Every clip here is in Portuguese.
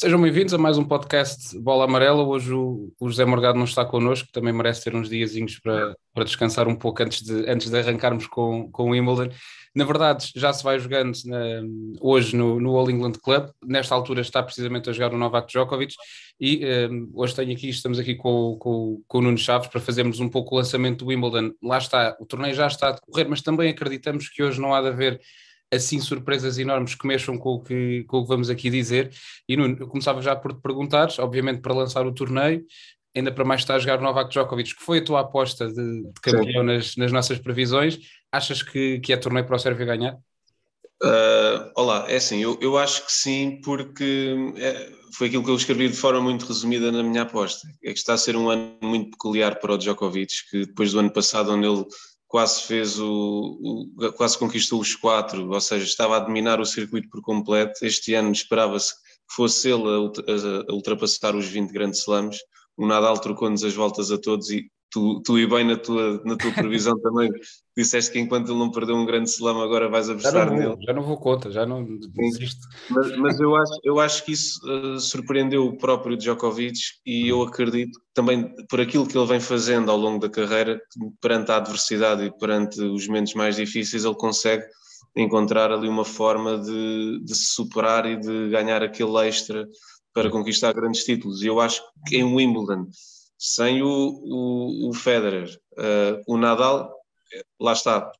Sejam bem-vindos a mais um podcast Bola Amarela. Hoje o, o, José Morgado não está connosco, também merece ter uns diazinhos para, para descansar um pouco antes de, antes de arrancarmos com, com o Wimbledon. Na verdade, já se vai jogando na, hoje no, no All England Club. Nesta altura está precisamente a jogar o Novak Djokovic e um, hoje tenho aqui, estamos aqui com, com, com o Nuno Chaves para fazermos um pouco o lançamento do Wimbledon. Lá está, o torneio já está a decorrer, mas também acreditamos que hoje não há de haver assim surpresas enormes que mexam com o que, com o que vamos aqui dizer. E Nuno, eu começava já por te perguntar, obviamente para lançar o torneio, ainda para mais estar a jogar o Novak Djokovic, que foi a tua aposta de, de campeão nas, nas, nossas previsões, achas que, que é torneio para o Sérvio ganhar? Uh, olá, é assim, eu, eu acho que sim, porque é, foi aquilo que eu escrevi de forma muito resumida na minha aposta. É que está a ser um ano muito peculiar para o Djokovic, que depois do ano passado, onde ele quase fez o, o, quase conquistou os quatro, ou seja, estava a dominar o circuito por completo. Este ano esperava-se que fosse ele a, ultrapassar os 20 grandes slams. O Nadal trocou-nos as voltas a todos e tu, tu e bem na tua, na tua previsão também disseste que enquanto ele não perdeu um grande slam agora vais apostar nele. Já não vou conta, já não desisto. Mas, mas, eu, acho, eu acho que isso uh, surpreendeu o próprio Djokovic e eu acredito também por aquilo que ele vem fazendo ao longo da carreira, perante a adversidade e perante os momentos mais difíceis, ele consegue encontrar ali uma forma de, de se superar e de ganhar aquele extra para conquistar grandes títulos. E eu acho que em Wimbledon sem o, o, o Federer. Uh, o Nadal, lá está,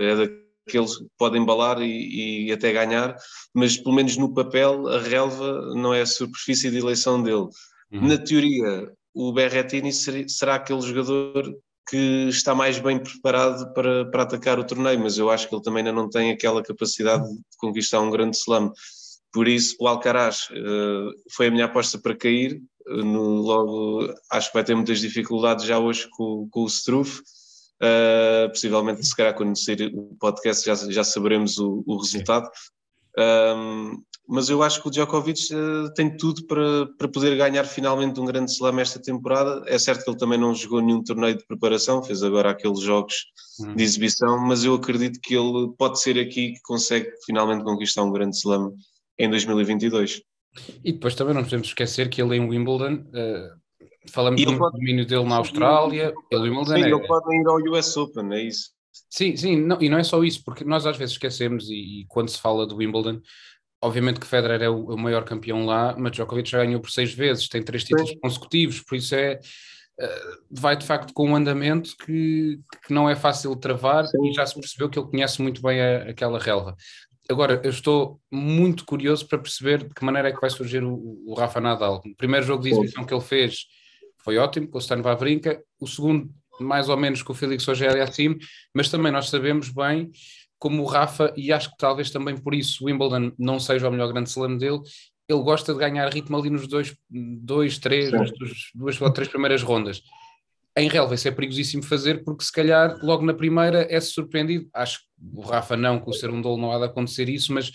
é daqueles que podem embalar e, e, até ganhar, mas pelo menos no papel a relva não é a superfície de eleição dele. Uhum. Na teoria, o Berrettini será aquele jogador que está mais bem preparado para, para atacar o torneio, mas eu acho que ele também ainda não tem aquela capacidade de conquistar um grande slam. Por isso, o Alcaraz uh, foi a minha aposta para cair, no, logo acho que vai ter muitas dificuldades já hoje com, com o Struff. Uh, possivelmente, se calhar, quando sair o podcast, já, já saberemos o, o resultado. Um, mas eu acho que o Djokovic uh, tem tudo para, para poder ganhar finalmente um grande slam esta temporada. É certo que ele também não jogou nenhum torneio de preparação, fez agora aqueles jogos uhum. de exibição, mas eu acredito que ele pode ser aqui que consegue finalmente conquistar um grande slam em 2022. E depois também não podemos esquecer que ele em Wimbledon, uh, falamos do pode... domínio dele na Austrália, ele Wimbledon sim, é... ele pode ir ao US Open, é isso. Sim, sim, não, e não é só isso, porque nós às vezes esquecemos, e, e quando se fala do Wimbledon, obviamente que Federer é o, o, maior campeão lá, mas Djokovic já ganhou por seis vezes, tem três títulos sim. consecutivos, por isso é... Uh, vai de facto com um andamento que, que não é fácil de travar sim. e já se percebeu que ele conhece muito bem a, aquela relva. Agora, eu estou muito curioso para perceber de que maneira é que vai surgir o, o Rafa Nadal. O primeiro jogo de exibição que ele fez foi ótimo, com o Stan Wawrinka. O segundo, mais ou menos, com o Felix Auger assim, mas também nós sabemos bem como o Rafa, e acho que talvez também por isso o Wimbledon não seja o melhor grande slam dele, ele gosta de ganhar ritmo ali nos dois, dois três, duas ou três primeiras rondas em relva isso é perigosíssimo fazer porque se calhar logo na primeira é-se surpreendido. Acho que o Rafa não, com o ser um dolo não há de acontecer isso, mas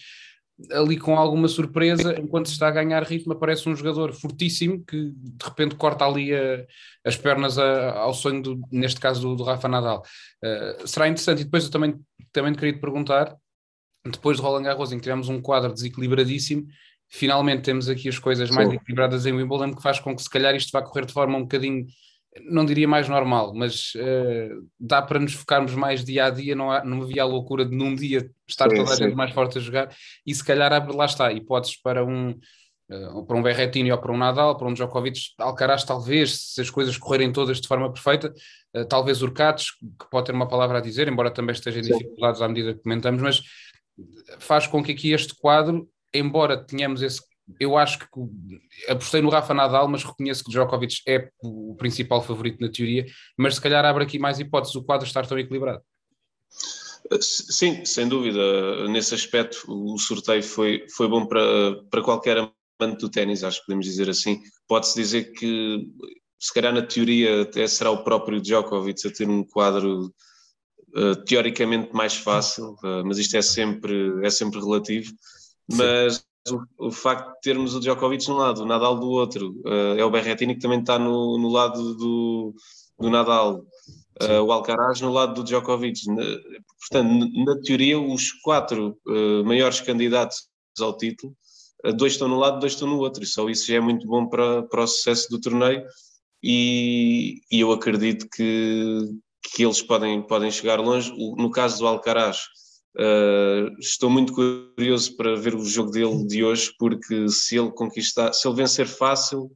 ali com alguma surpresa, enquanto se está a ganhar ritmo, aparece um jogador fortíssimo que de repente corta ali a, as pernas a, ao sonho, do, neste caso do, do Rafa Nadal. Uh, será interessante. E depois eu também, também queria te perguntar, depois de Roland Garros, em que tivemos um quadro desequilibradíssimo, finalmente temos aqui as coisas mais equilibradas em Wimbledon, que faz com que se calhar isto vá correr de forma um bocadinho não diria mais normal, mas uh, dá para nos focarmos mais dia a dia, não, há, não havia a loucura de num dia estar sim, toda a sim. gente mais forte a jogar, e se calhar abre, lá está, hipóteses para um, uh, para um Berrettini ou para um Nadal, para um Djokovic, Alcaraz talvez, se as coisas correrem todas de forma perfeita, uh, talvez Urcates, que pode ter uma palavra a dizer, embora também esteja em dificuldades à medida que comentamos, mas faz com que aqui este quadro, embora tenhamos esse eu acho que apostei no Rafa Nadal, mas reconheço que Djokovic é o principal favorito na teoria, mas se calhar abre aqui mais hipóteses o quadro estar tão equilibrado. Sim, sem dúvida. Nesse aspecto, o sorteio foi, foi bom para, para qualquer amante do ténis, acho que podemos dizer assim. Pode-se dizer que, se calhar, na teoria, até será o próprio Djokovic a ter um quadro uh, teoricamente mais fácil, uh, mas isto é sempre, é sempre relativo. Mas o, o, facto de termos o Djokovic de um lado, o Nadal do outro, uh, é o Berrettini que também está no, no lado do, do Nadal, uh, o Alcaraz no lado do Djokovic. portanto, na teoria, os quatro uh, maiores candidatos ao título dois estão num lado, dois estão no outro, e só isso já é muito bom para, para o sucesso do torneio. E, e eu acredito que, que eles podem, podem chegar longe. No caso do Alcaraz, uh, estou muito curioso para ver o jogo dele de hoje, porque se ele conquistar, se ele vencer fácil,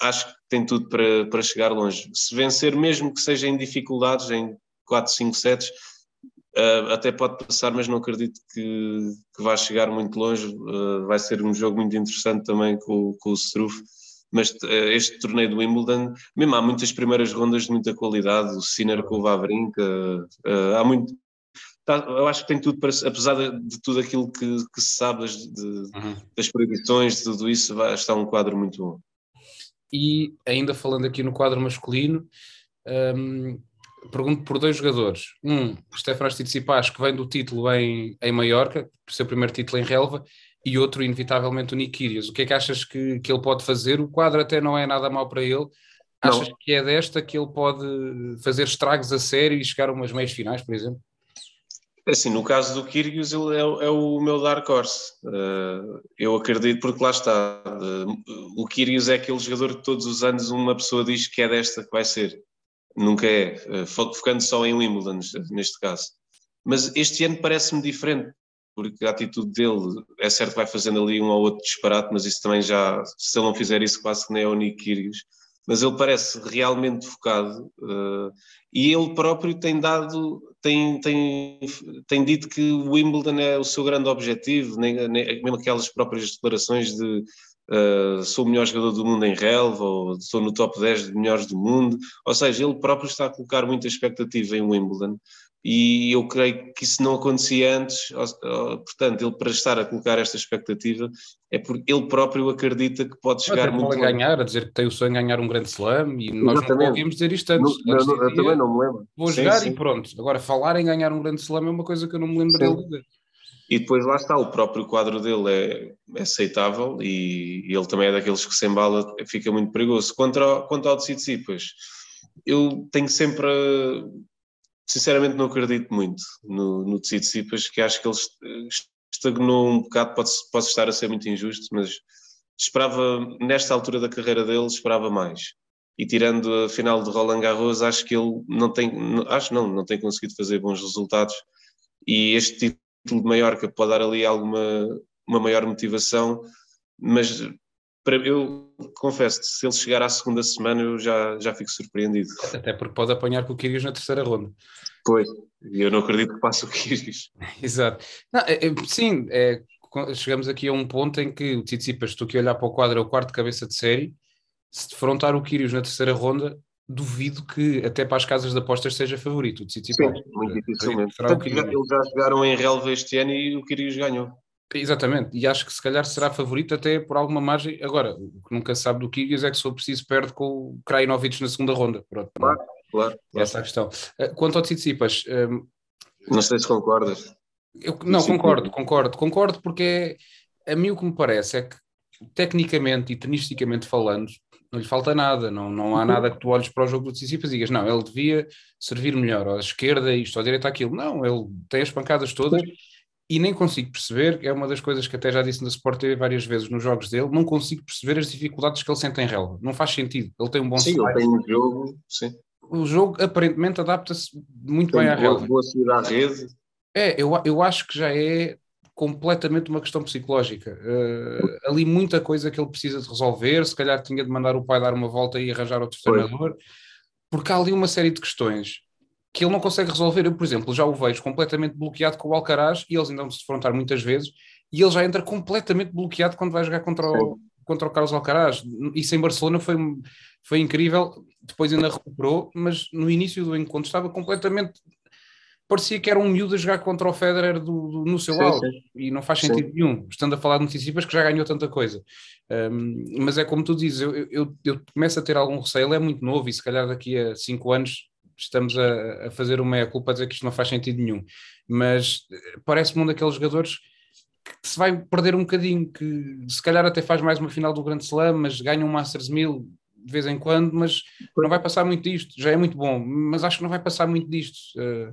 acho que tem tudo para, para chegar longe. Se vencer, mesmo que seja em dificuldades, em 4, 5 sets, uh, até pode passar, mas não acredito que, que vá chegar muito longe. Uh, vai ser um jogo muito interessante também com, com o Struff. Mas este torneio do Wimbledon, mesmo há muitas primeiras rondas de muita qualidade, o Sinner com o há muito, tá, eu acho que tem tudo para, apesar de, tudo aquilo que, que, se sabe das, de, uhum. das proibições, de tudo isso, vai estar um quadro muito bom. E ainda falando aqui no quadro masculino, um, pergunto por dois jogadores. Um, Stefanos Tsitsipas, que vem do título em, em Maiorca, seu primeiro título em relva, e outro, inevitavelmente, o Nick Kyrgios. O que é que achas que, que ele pode fazer? O quadro até não é nada mal para ele. Achas não. que é desta que ele pode fazer estragos a sério e chegar a umas meias finais, por exemplo? Assim, no caso do Kyrgios, ele é, é o meu dark horse. Uh, eu acredito, porque lá está. Uh, o Kyrgios é aquele jogador que todos os anos uma pessoa diz que é desta que vai ser. Nunca é, uh, focando só em Wimbledon, neste caso. Mas este ano parece-me diferente, porque a atitude dele é certo que vai fazendo ali um ou outro disparate, mas isso também já, se ele não fizer isso, quase que nem é o Nick Kyrgios mas ele parece realmente focado uh, e ele próprio tem dado, tem, tem, tem dito que o Wimbledon é o seu grande objetivo, nem, nem, mesmo aquelas próprias declarações de uh, sou o melhor jogador do mundo em relva ou estou no top 10 de melhores do mundo, ou seja, ele próprio está a colocar muita expectativa em Wimbledon e eu creio que isso não acontecia antes, portanto, ele para estar a colocar esta expectativa é porque ele próprio acredita que pode chegar muito a ganhar, a dizer que tem o sonho de ganhar um grande slam e nós Exatamente. não ouvimos dizer isto antes. Não, antes não, eu também não me lembro. Vou sim, jogar sim. e pronto. Agora, falar em ganhar um grande slam é uma coisa que eu não me lembro sim. dele dizer. E depois lá está, o próprio quadro dele é, é aceitável e, e, ele também é daqueles que sem bala fica muito perigoso. Quanto ao, quanto ao Tsitsipas, eu tenho sempre sinceramente não acredito muito no, no Tsitsipas, que acho que ele estagnou um bocado, pode, pode estar a ser muito injusto, mas esperava, nesta altura da carreira dele, esperava mais. E tirando a final de Roland Garros, acho que ele não tem, acho não, não tem conseguido fazer bons resultados. E este título de Maiorca pode dar ali alguma uma maior motivação, mas eu confesso se ele chegar à segunda semana eu já, já fico surpreendido. Até porque pode apanhar com o Kyrgios na terceira ronda. Pois, e eu não acredito que passe o Kyrgios. Exato. Não, é, é, sim, é, chegamos aqui a um ponto em que o Tsitsipas, estou aqui a olhar para o quadro, é o quarto cabeça de série, se defrontar o Kyrgios na terceira ronda, duvido que até para as casas de apostas seja favorito o Tsitsipas. Sim, muito dificilmente. Eles já jogaram em relva este ano e o Kyrgios ganhou. Exatamente, e acho que se calhar será favorito até por alguma margem. Agora, o que nunca sabe do Kyrgios é que se for preciso perde com o Krajinovic na segunda ronda. Pronto, claro, claro, Essa é a questão. Eh, quanto ao Tsitsipas... Um, ehm, não sei se concordas. Eu, não, concordo, concordo, concordo, porque é, a mim o que me parece é que tecnicamente e tenisticamente falando, não lhe falta nada, não, não há nada que tu olhes para o jogo do Tsitsipas e digas, não, ele devia servir melhor, à esquerda isto, à direita aquilo. Não, ele tem as pancadas todas e nem consigo perceber, é uma das coisas que até já disse na Sport TV várias vezes nos jogos dele, não consigo perceber as dificuldades que ele sente em relva. Não faz sentido. Ele tem um bom Sim, ele tem um jogo, sim. O jogo aparentemente adapta-se muito tem bem à boa, relva. Boa saída à rede. É, eu, eu acho que já é completamente uma questão psicológica. Uh, ali muita coisa que ele precisa de resolver, se calhar tinha de mandar o pai dar uma volta e arranjar outro treinador, porque há ali uma série de questões que ele não consegue resolver. Eu, por exemplo, já o vejo completamente bloqueado com o Alcaraz e eles ainda vão se defrontar muitas vezes e ele já entra completamente bloqueado quando vai jogar contra o, contra o Carlos Alcaraz. Isso em Barcelona foi, foi incrível, depois ainda recuperou, mas no início do encontro estava completamente. Parecia que era um miúdo a jogar contra o Federer do, do no seu sim, auge sim. e não faz sentido sim. nenhum, estando a falar de notícias que já ganhou tanta coisa. Um, mas é como tu dizes, eu, eu, eu começo a ter algum receio, ele é muito novo e se calhar daqui a cinco anos estamos a, a fazer uma meia-culpa a dizer que isto não faz sentido nenhum, mas eh, parece-me um daqueles jogadores que se vai perder um bocadinho, que se calhar até faz mais uma final do Grande Slam, mas ganha um Masters 1000 de vez em quando, mas não vai passar muito disto, já é muito bom, mas acho que não vai passar muito disto. Uh,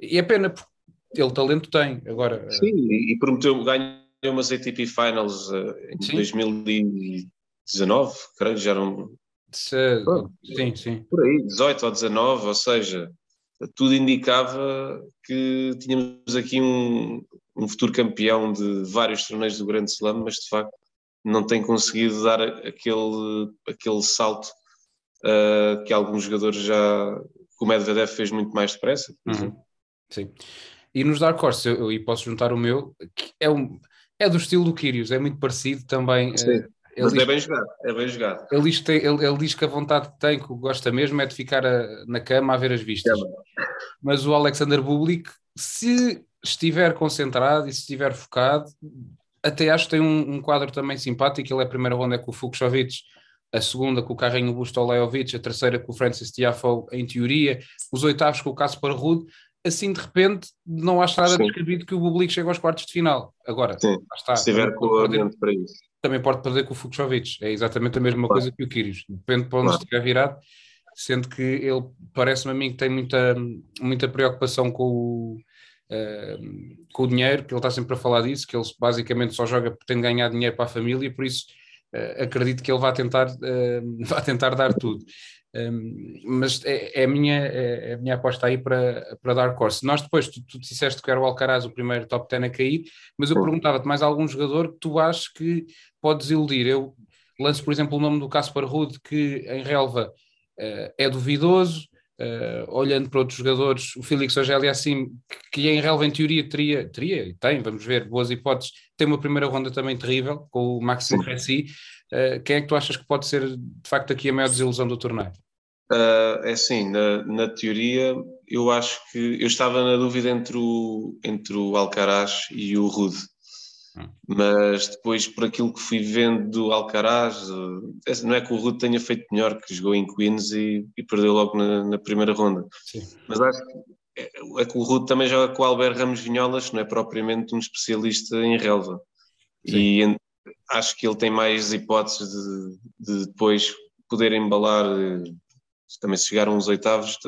e é pena, porque ele talento tem. Agora, Sim, e prometeu, ganha umas ATP Finals uh, em sim. 2019, creio, já eram. Se, sim, sim. Por aí, 18 ou 19, ou seja, tudo indicava que tínhamos aqui um, um futuro campeão de vários torneios do Grande Slam, mas de facto não tem conseguido dar aquele, aquele salto uh, que alguns jogadores já. que o Medvedev fez muito mais depressa. Uhum. Sim. E nos Dark Horse, eu, eu, posso juntar o meu, que é, um, é do estilo do Kyrgios, é muito parecido também. Sim. Uh, ele Mas é diz, é bem jogado, é bem jogado. Ele diz, tem, ele, ele diz que a vontade que tem, que gosta mesmo, é de ficar a, na cama a ver as vistas. É Mas o Alexander Bublik, se estiver concentrado e se estiver focado, até acho que tem um, um quadro também simpático. Ele é a primeira ronda com o Fuxovic, a segunda com o Carrinho Busto Leovic, a terceira com o Francis Tiafoe, em teoria, os oitavos com o Caspar Rude. Assim, de repente, não acho nada Sim. descabido que o Bublik chegue aos quartos de final. Agora, Sim. está. Se tiver com o para isso. Também pode perder com o Fuxovic. É exatamente a mesma claro. coisa que o Kyrgios. Depende de para onde claro. estiver virado. Sendo que ele parece-me a mim que tem muita, muita preocupação com o, uh, com o dinheiro, que ele está sempre a falar disso, que ele basicamente só joga porque tem de ganhar dinheiro para a família, por isso uh, acredito que ele vai tentar, uh, vai tentar dar tudo. Um, mas é, é, a minha, é, é, a minha aposta aí para, para dar course. Nós depois, tu, tu disseste que era o Alcaraz o primeiro top 10 a cair, mas eu perguntava-te mais algum jogador que tu achas que podes iludir. Eu lanço, por exemplo, o nome do Caspar Rude, que em relva uh, é duvidoso, Uh, olhando para outros jogadores, o Félix Ogélia é assim, que, que em relva em teoria teria, teria e tem, vamos ver, boas hipóteses, tem uma primeira ronda também terrível, com o Maxime Ressi, uh, quem é que tu achas que pode ser de facto aqui a maior desilusão do torneio? Uh, é assim, na, na, teoria eu acho que eu estava na dúvida entre o, entre o Alcaraz e o Rude, mas depois, por aquilo que fui vendo do Alcaraz, eh, não é que o Rude tenha feito melhor, que jogou em Queens e, e perdeu logo na, na primeira ronda. Sim. Mas acho que é, é, que o Rude também joga com o Albert Ramos Vinholas, não é propriamente um especialista em relva. Sim. E acho que ele tem mais hipóteses de, de depois poder embalar, eh, também se chegar a uns oitavos,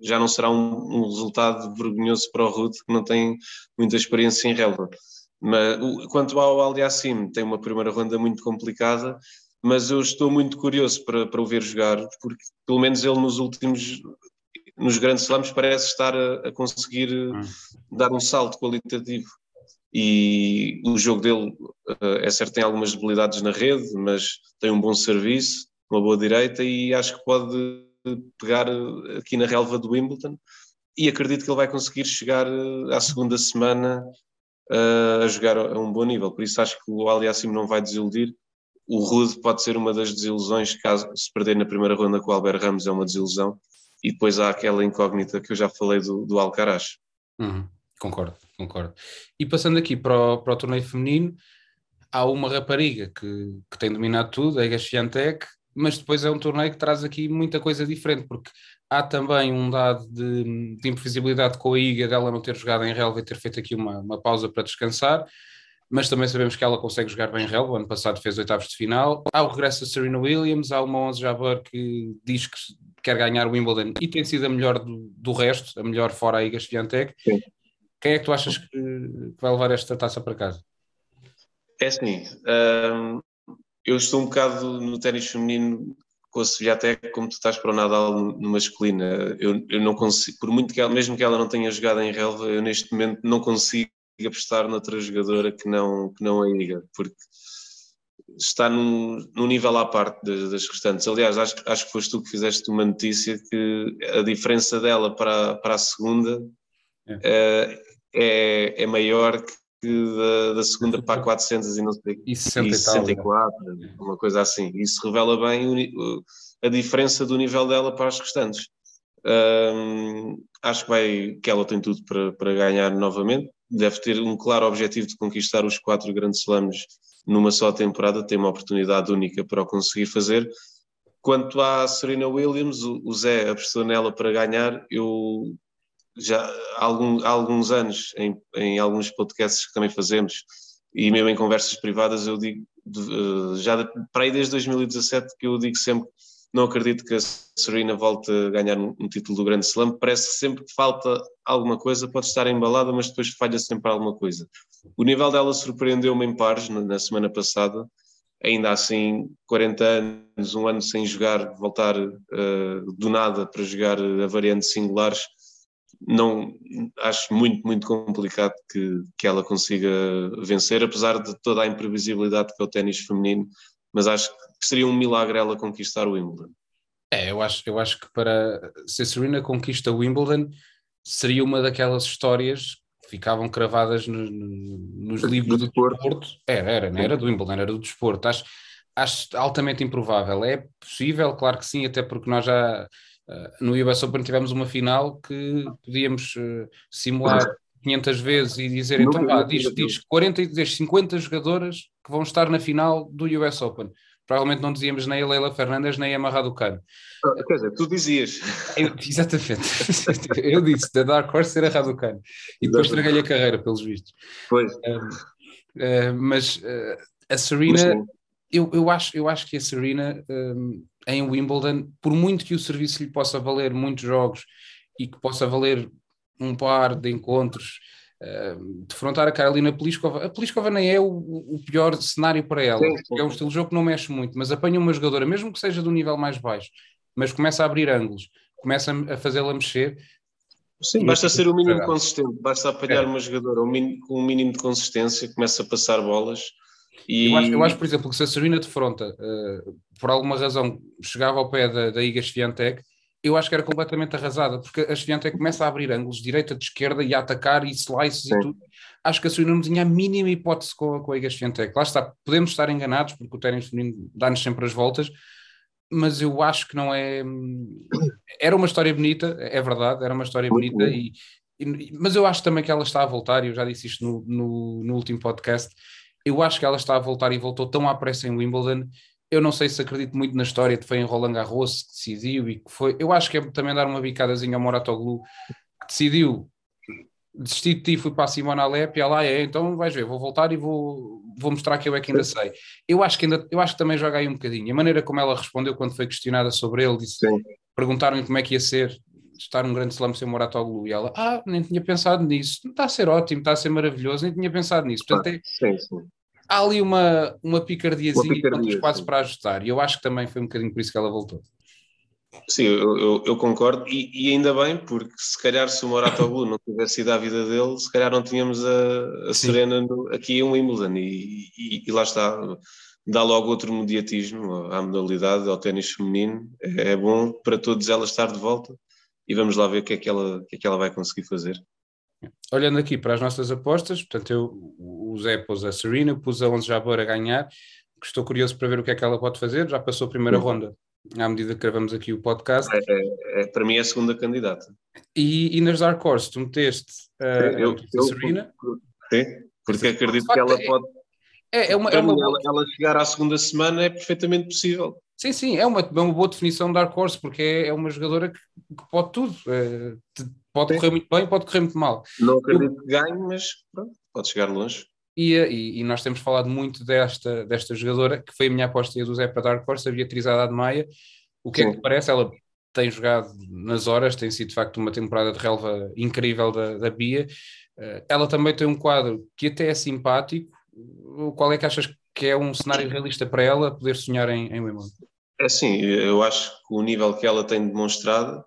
já não será um, um resultado vergonhoso para o Rude, que não tem muita experiência em relva. Mas, quanto ao Aliassim, tem uma primeira ronda muito complicada, mas eu estou muito curioso para, para o ver jogar, porque pelo menos ele nos últimos, nos grandes slams, parece estar a, a conseguir hum. dar um salto qualitativo. E o jogo dele, eh, é certo, tem algumas debilidades na rede, mas tem um bom serviço, uma boa direita e acho que pode pegar aqui na relva do Wimbledon. E acredito que ele vai conseguir chegar eh, à segunda semana a jogar a um bom nível. Por isso acho que o Aliassim não vai desiludir. O Rude pode ser uma das desilusões, caso se perder na primeira ronda com o Albert Ramos é uma desilusão. E depois há aquela incógnita que eu já falei do, do Alcaraz. Uhum, concordo, concordo. E passando aqui para o, para o torneio feminino, há uma rapariga que, que tem dominado tudo, a Ega Swiatek, mas depois é um torneio que traz aqui muita coisa diferente, porque há também um dado de, de imprevisibilidade com a Iga dela não ter jogado em relva e ter feito aqui uma, uma pausa para descansar, mas também sabemos que ela consegue jogar bem em relva, o ano passado fez oitavos de final. Há o regresso da Serena Williams, há uma 11 Jabeur que diz que quer ganhar o Wimbledon e tem sido a melhor do, do resto, a melhor fora a Iga Swiatek. Quem é que tu achas que, que, vai levar esta taça para casa? É assim, hum, eu estou um bocado no ténis feminino com a Sviatek como tu estás para o Nadal no masculino. Eu, eu não consigo, por muito que ela, mesmo que ela não tenha jogado em relva, eu neste momento não consigo apostar noutra jogadora que não, que não a Iga, porque está num, num nível à parte das, das, restantes. Aliás, acho, acho que foste tu que fizeste uma notícia que a diferença dela para, para a segunda é, eh, é, é maior que da, da, segunda para a 400 e não sei e 60 e 64, né? uma coisa assim. Isso revela bem a diferença do nível dela para as restantes. Acho que, vai, que ela tem tudo para, para ganhar novamente. Deve ter um claro objetivo de conquistar os quatro grandes slams numa só temporada. Tem uma oportunidade única para o conseguir fazer. Quanto à Serena Williams, o, o Zé apostou nela para ganhar. Eu já há, algum, há alguns anos, em, em, alguns podcasts que também fazemos, e mesmo em conversas privadas, eu digo, de, eh, já para aí desde 2017, que eu digo sempre não acredito que a Serena volte a ganhar um, título do Grande Slam. Parece sempre que falta alguma coisa, pode estar embalada, mas depois falha sempre alguma coisa. O nível dela surpreendeu-me em pares na, na, semana passada. Ainda assim, 40 anos, um ano sem jogar, voltar uh, do nada para jogar a variante singulares, não acho muito, muito complicado que, que ela consiga vencer, apesar de toda a imprevisibilidade que é o ténis feminino, mas acho que seria um milagre ela conquistar o Wimbledon. É, eu acho, eu acho que para se a Serena conquista o Wimbledon seria uma daquelas histórias que ficavam cravadas no, no, nos livros do, desporto. desporto. Era, era, não era do Wimbledon, era do desporto. Acho, acho altamente improvável. É possível, claro que sim, até porque nós já no US Open tivemos uma final que podíamos uh, simular 500 vezes e dizer, então vá, diz, diz 40, diz 50 jogadoras que vão estar na final do US Open provavelmente não dizíamos nem a Leila Fernandes nem a Marraducano. Ah, quer dizer, tu dizias. Eu, exatamente. eu disse, da Dark Horse ser a Raducano. E depois traguei a carreira, pelos vistos. Pois. Uh, mas uh, a Serena, eu, eu, acho, eu acho que a Serena um, em Wimbledon, por muito que o serviço lhe possa valer muitos jogos e que possa valer um par de encontros defrontar a Carolina Pliskova. A Pliskova nem é o, o pior cenário para ela, sim, sim. é um estilo de jogo que não mexe muito, mas apanha uma jogadora, mesmo que seja do nível mais baixo, mas começa a abrir ângulos, começa a fazê-la mexer. Sim, basta ser o mínimo consistente, basta apanhar é. uma jogadora um com um mínimo de consistência, começa a passar bolas. E... Eu, acho, eu acho, por exemplo, que se a Serena defronta, uh, por alguma razão, chegava ao pé da, da Iga Swiatek, eu acho que era completamente arrasada, porque a Sviantec começa a abrir ângulos, direita de esquerda e a atacar e slices Sim. e tudo. Acho que a Suína não tinha a mínima hipótese com, com a Iga Sviantec. Lá está, podemos estar enganados, porque o ténis feminino dá-nos sempre as voltas, mas eu acho que não é. Era uma história bonita, é verdade, era uma história bonita, e, e, mas eu acho também que ela está a voltar, e eu já disse isto no, no, no último podcast. Eu acho que ela está a voltar e voltou tão à pressa em Wimbledon eu não sei se acredito muito na história que foi em Roland Garros que decidiu e que foi. Eu acho que é também dar uma bicadazinha ao Moratoglu que decidiu desistir de ti, e fui para a Simona Alep e ela é, então vais ver, vou voltar e vou, vou mostrar que eu é que ainda sei. Eu acho que ainda, eu acho que também joga aí um bocadinho. A maneira como ela respondeu quando foi questionada sobre ele, disse, perguntaram-lhe como é que ia ser estar um grande slam sem Moratoglu e ela, ah, nem tinha pensado nisso, está a ser ótimo, está a ser maravilhoso, nem tinha pensado nisso. Portanto, é, sim, sim. Há ali uma, uma picardiazinha uma picardia, quase para ajustar, e eu acho que também foi um bocadinho por isso que ela voltou. Sim, eu, eu, eu concordo, e, e, ainda bem, porque se calhar se o Moratoglu não tivesse sido a vida dele, se calhar não tínhamos a, a Serena no, aqui em Wimbledon, e, e, e, lá está, dá logo outro mediatismo à modalidade, ao ténis feminino, é, é, bom para todos ela estar de volta, e vamos lá ver o que é que ela, o que é que ela vai conseguir fazer. Olhando aqui para as nossas apostas, portanto, eu, o Zé pôs a Serena, pus a Onze Jabeur a ganhar, estou curioso para ver o que é que ela pode fazer, já passou a primeira uhum. ronda, à medida que gravamos aqui o podcast. É, é, é, para mim é a segunda candidata. E, e nas Dark Horse, tu meteste uh, eu, a Serena? Sim, porque acredito que ela é, pode... É, é uma, é uma... Ela, ela chegar à segunda semana é perfeitamente possível. Sim, sim, é uma, é uma boa definição de Dark Horse, porque é, é uma jogadora que, que pode tudo. É, pode sim. correr muito bem, pode correr muito mal. Não acredito que ganhe, mas pronto, pode chegar longe. E, e, e, nós temos falado muito desta, desta jogadora, que foi a minha aposta do Zé para Dark Horse, a Beatriz Haddad Maia. O que sim. é que parece? Ela tem jogado nas horas, tem sido de facto uma temporada de relva incrível da, da Bia. Uh, ela também tem um quadro que até é simpático. Qual é que achas que é um cenário realista para ela poder sonhar em, em Wimbledon? É sim, eu acho que o nível que ela tem demonstrado,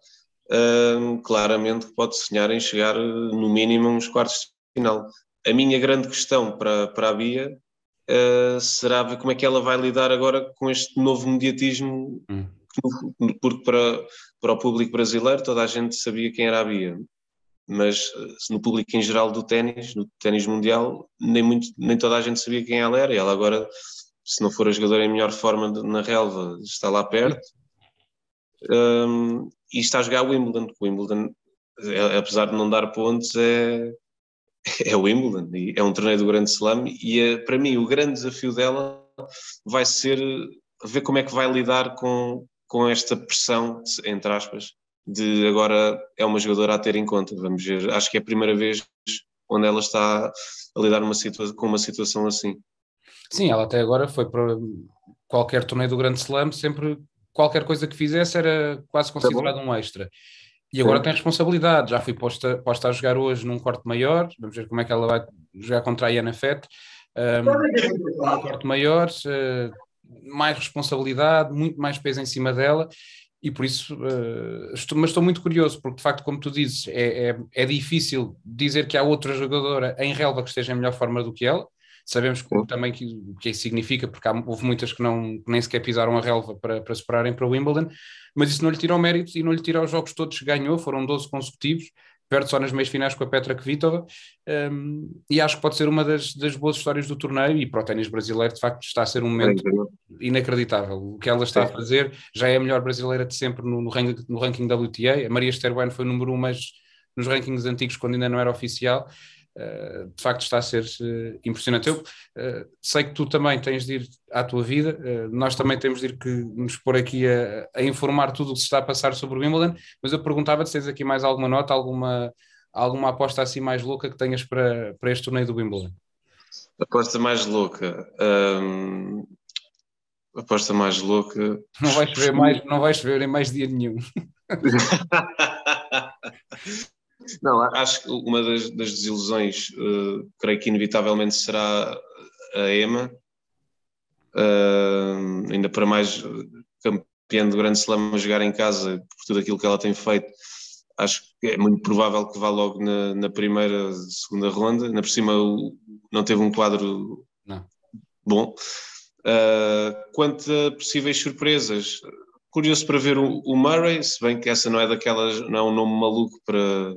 hum, claramente pode sonhar em chegar no mínimo uns quartos de final. A minha grande questão para, para a Bia uh, será ver como é que ela vai lidar agora com este novo mediatismo, hum. porque para, para o público brasileiro toda a gente sabia quem era a Bia, mas no público em geral do ténis, no ténis mundial, nem, muito, nem toda a gente sabia quem ela era, e ela agora, se não for a jogadora em melhor forma de, na relva, está lá perto, um, e está a jogar Wimbledon, Wimbledon, é, apesar de não dar pontos, é, é Wimbledon, é um torneio do Grande Slam, e é, para mim o grande desafio dela vai ser ver como é que vai lidar com, com esta pressão, entre aspas, de agora é uma jogadora a ter em conta. Vamos ver, acho que é a primeira vez onde ela está a lidar uma com uma situação assim. Sim, ela até agora foi para qualquer torneio do Grande Slam sempre qualquer coisa que fizesse era quase tá considerado um extra. E agora Sim. tem responsabilidade. Já fui posta, posta a jogar hoje num corte maior. Vamos ver como é que ela vai jogar contra a Iana Fett. Um, um corte maior, uh, mais responsabilidade, muito mais peso em cima dela. E por isso, uh, estou, mas estou muito curioso, porque de facto, como tu dizes, é, é, é difícil dizer que há outra jogadora em relva que esteja em melhor forma do que ela. Sabemos que, também que, o que isso significa, porque há, houve muitas que, não, que nem sequer pisaram a relva para, para superarem para o Wimbledon, mas isso não lhe tira o mérito e não lhe tira os jogos todos que ganhou, foram 12 consecutivos, perde só nas meias finais com a Petra Kvitova, um, e acho que pode ser uma das, das, boas histórias do torneio, e para o ténis brasileiro, de facto, está a ser um momento inacreditável. O que ela está a fazer já é a melhor brasileira de sempre no, no, ranking, no ranking WTA. A Maria Sterwan foi o número um, mas nos rankings antigos, quando ainda não era oficial. Eh, de facto está a ser uh, impressionante. Eu uh, sei que tu também tens de ir à tua vida, nós também temos de ir que nos pôr aqui a, a, informar tudo o que se está a passar sobre o Wimbledon, mas eu perguntava se tens aqui mais alguma nota, alguma, alguma aposta assim mais louca que tenhas para, para este torneio do Wimbledon. Aposta mais louca. Aposta mais louca. Não vais ver mais, não vais ver em mais dia nenhum. Não, acho que uma das, das desilusões, uh, creio que inevitavelmente será a EMA, uh, ainda para mais campeã do Grande Slam a jogar em casa, por tudo aquilo que ela tem feito, acho que é muito provável que vá logo na, na primeira, segunda ronda, ainda por cima não teve um quadro não. bom. Uh, quanto a possíveis surpresas, curioso para ver o, o, Murray, se bem que essa não é daquelas, não é um nome maluco para.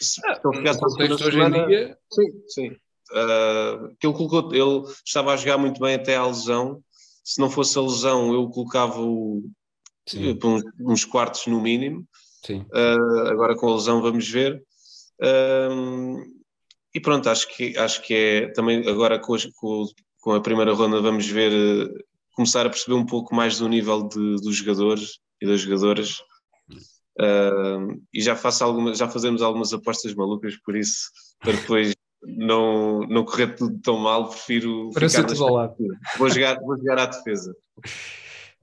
Se, ah, hoje em dia. Sim, sim. Uh, que ele, colocou, ele estava a jogar muito bem até à lesão. Se não fosse a lesão, eu colocava-o para uns, uns, quartos no mínimo. Uh, agora com a lesão vamos ver. Uh, e pronto, acho que, acho que é também agora com, com, com a primeira ronda vamos ver começar a perceber um pouco mais do nível de, dos jogadores e das jogadoras. Uh, e já, faço algumas, já fazemos algumas apostas malucas, por isso, para depois não, não correr tudo tão mal, prefiro para ficar tudo ao lado. Vou jogar, vou jogar à defesa.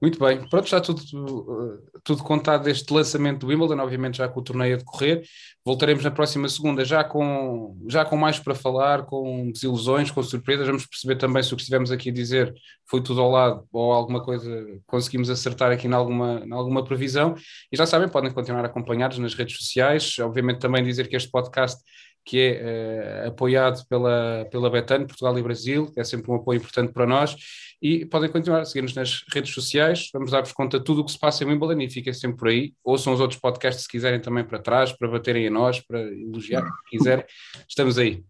Muito bem, pronto, está tudo, eh, tudo contado deste lançamento do Wimbledon, obviamente já com o torneio a decorrer. Voltaremos na próxima segunda já com, já com mais para falar, com desilusões, com surpresas. Vamos perceber também se o que estivemos aqui a dizer foi tudo ao lado ou alguma coisa conseguimos acertar aqui em alguma, em alguma previsão. E já sabem, podem continuar acompanhados nas redes sociais. Obviamente também dizer que este podcast que é uh, apoiado pela, pela Betano, Portugal e Brasil, que é sempre um apoio importante para nós, e podem continuar a seguir-nos nas redes sociais, vamos dar-vos conta de tudo o que se passa em Wimbledon e fiquem sempre por aí, ouçam os outros podcasts se quiserem também para trás, para baterem a nós, para elogiar, se quiserem, estamos aí.